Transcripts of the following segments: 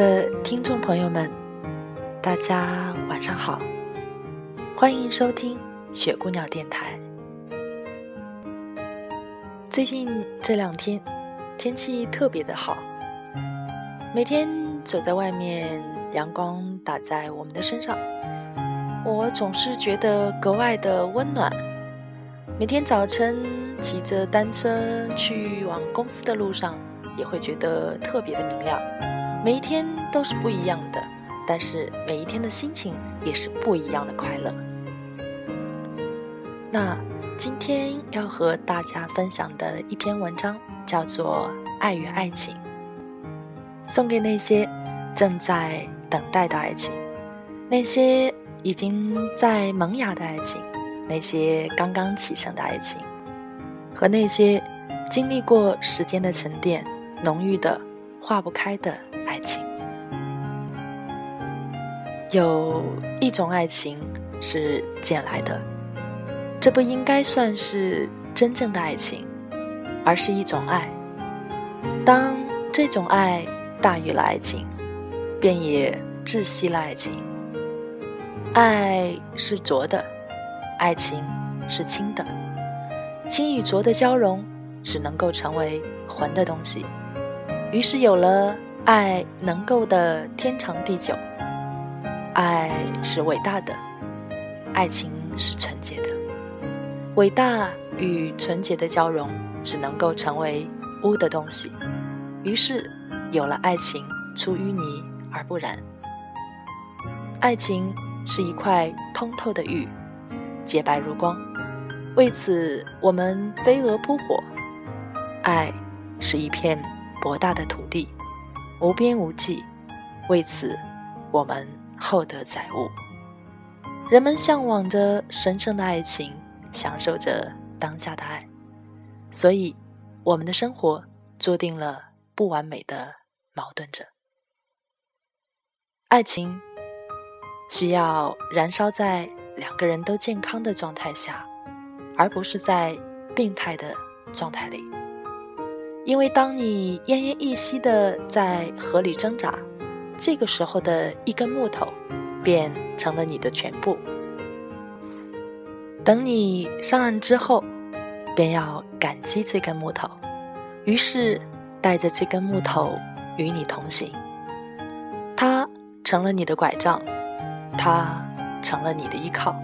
的听众朋友们，大家晚上好，欢迎收听雪姑娘电台。最近这两天天气特别的好，每天走在外面，阳光打在我们的身上，我总是觉得格外的温暖。每天早晨骑着单车去往公司的路上，也会觉得特别的明亮。每一天都是不一样的，但是每一天的心情也是不一样的快乐。那今天要和大家分享的一篇文章叫做《爱与爱情》，送给那些正在等待的爱情，那些已经在萌芽的爱情，那些刚刚启程的爱情，和那些经历过时间的沉淀、浓郁的化不开的。爱情有一种爱情是捡来的，这不应该算是真正的爱情，而是一种爱。当这种爱大于了爱情，便也窒息了爱情。爱是浊的，爱情是清的，清与浊的交融，只能够成为浑的东西。于是有了。爱能够的天长地久，爱是伟大的，爱情是纯洁的，伟大与纯洁的交融，只能够成为污的东西。于是有了爱情，出淤泥而不染。爱情是一块通透的玉，洁白如光，为此我们飞蛾扑火。爱是一片博大的土地。无边无际，为此，我们厚德载物。人们向往着神圣的爱情，享受着当下的爱，所以，我们的生活注定了不完美的矛盾着。爱情需要燃烧在两个人都健康的状态下，而不是在病态的状态里。因为当你奄奄一息的在河里挣扎，这个时候的一根木头，便成了你的全部。等你上岸之后，便要感激这根木头，于是带着这根木头与你同行。它成了你的拐杖，它成了你的依靠，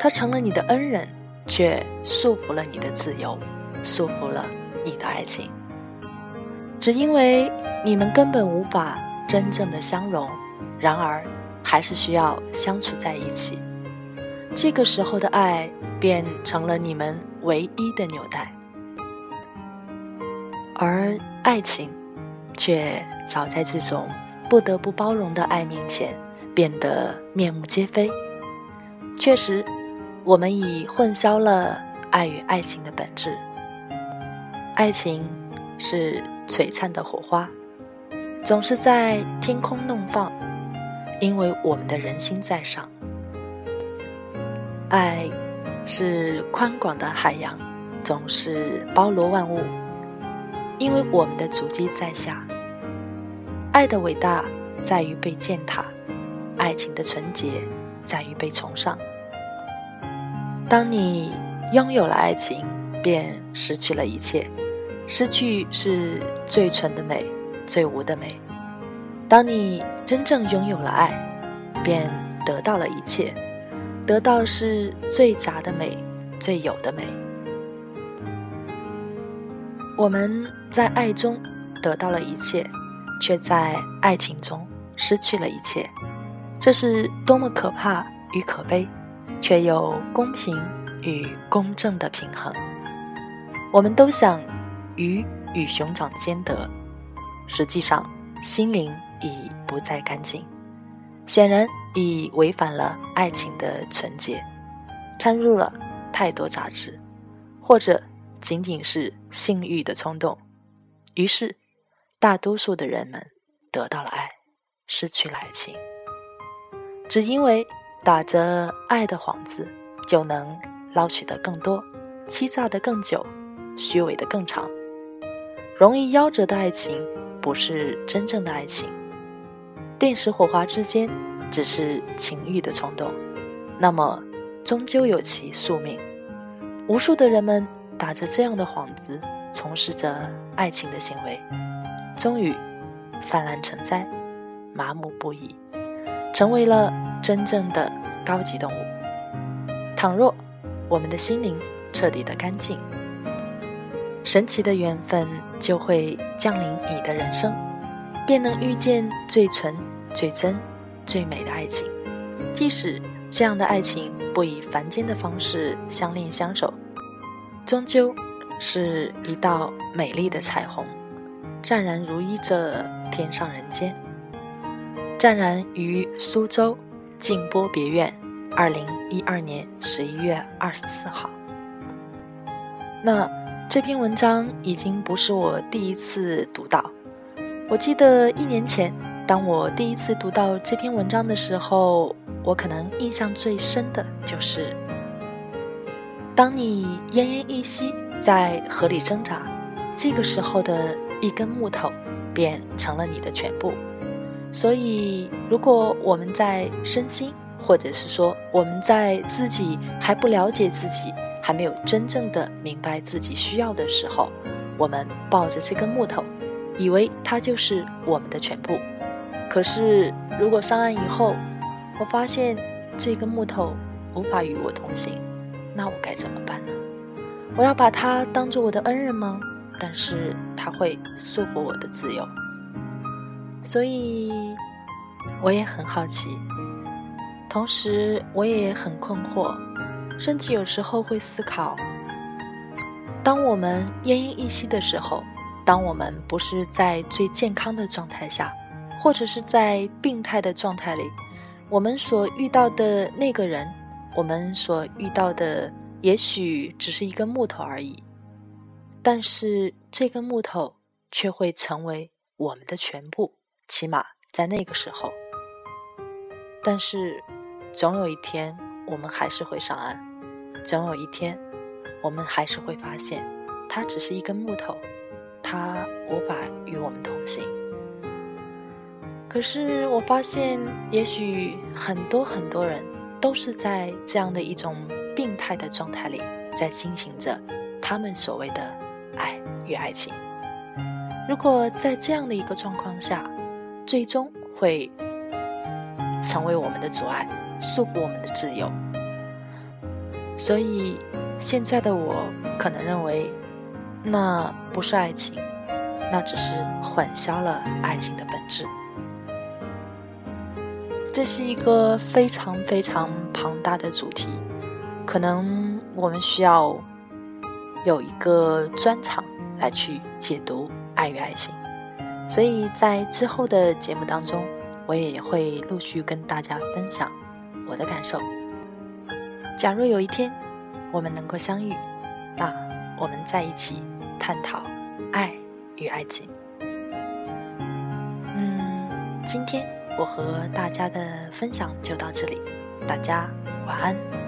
它成了你的恩人，却束缚了你的自由，束缚了你的爱情。只因为你们根本无法真正的相融，然而还是需要相处在一起。这个时候的爱便成了你们唯一的纽带，而爱情却早在这种不得不包容的爱面前变得面目皆非。确实，我们已混淆了爱与爱情的本质。爱情是。璀璨的火花，总是在天空弄放，因为我们的人心在上。爱是宽广的海洋，总是包罗万物，因为我们的足迹在下。爱的伟大在于被践踏，爱情的纯洁在于被崇尚。当你拥有了爱情，便失去了一切。失去是最纯的美，最无的美。当你真正拥有了爱，便得到了一切。得到是最杂的美，最有的美。我们在爱中得到了一切，却在爱情中失去了一切。这是多么可怕与可悲，却又公平与公正的平衡。我们都想。鱼与熊掌兼得，实际上心灵已不再干净，显然已违反了爱情的纯洁，掺入了太多杂质，或者仅仅是性欲的冲动。于是，大多数的人们得到了爱，失去了爱情，只因为打着爱的幌子，就能捞取的更多，欺诈的更久，虚伪的更长，容易夭折的爱情。不是真正的爱情，电石火花之间只是情欲的冲动，那么终究有其宿命。无数的人们打着这样的幌子，从事着爱情的行为，终于泛滥成灾，麻木不已，成为了真正的高级动物。倘若我们的心灵彻底的干净，神奇的缘分。就会降临你的人生，便能遇见最纯、最真、最美的爱情。即使这样的爱情不以凡间的方式相恋相守，终究是一道美丽的彩虹，湛然如一这天上人间。湛然于苏州静波别院，二零一二年十一月二十四号。那。这篇文章已经不是我第一次读到。我记得一年前，当我第一次读到这篇文章的时候，我可能印象最深的就是：当你奄奄一息在河里挣扎，这个时候的一根木头便成了你的全部。所以，如果我们在身心，或者是说我们在自己还不了解自己。还没有真正的明白自己需要的时候，我们抱着这根木头，以为它就是我们的全部。可是，如果上岸以后，我发现这根木头无法与我同行，那我该怎么办呢？我要把它当做我的恩人吗？但是它会束缚我的自由。所以，我也很好奇，同时我也很困惑。甚至有时候会思考：当我们奄奄一息的时候，当我们不是在最健康的状态下，或者是在病态的状态里，我们所遇到的那个人，我们所遇到的也许只是一根木头而已，但是这根木头却会成为我们的全部，起码在那个时候。但是，总有一天。我们还是会上岸，总有一天，我们还是会发现，它只是一根木头，它无法与我们同行。可是我发现，也许很多很多人都是在这样的一种病态的状态里，在进行着他们所谓的爱与爱情。如果在这样的一个状况下，最终会成为我们的阻碍。束缚我们的自由，所以现在的我可能认为，那不是爱情，那只是混淆了爱情的本质。这是一个非常非常庞大的主题，可能我们需要有一个专场来去解读爱与爱情。所以在之后的节目当中，我也会陆续跟大家分享。我的感受。假若有一天我们能够相遇，那我们在一起探讨爱与爱情。嗯，今天我和大家的分享就到这里，大家晚安。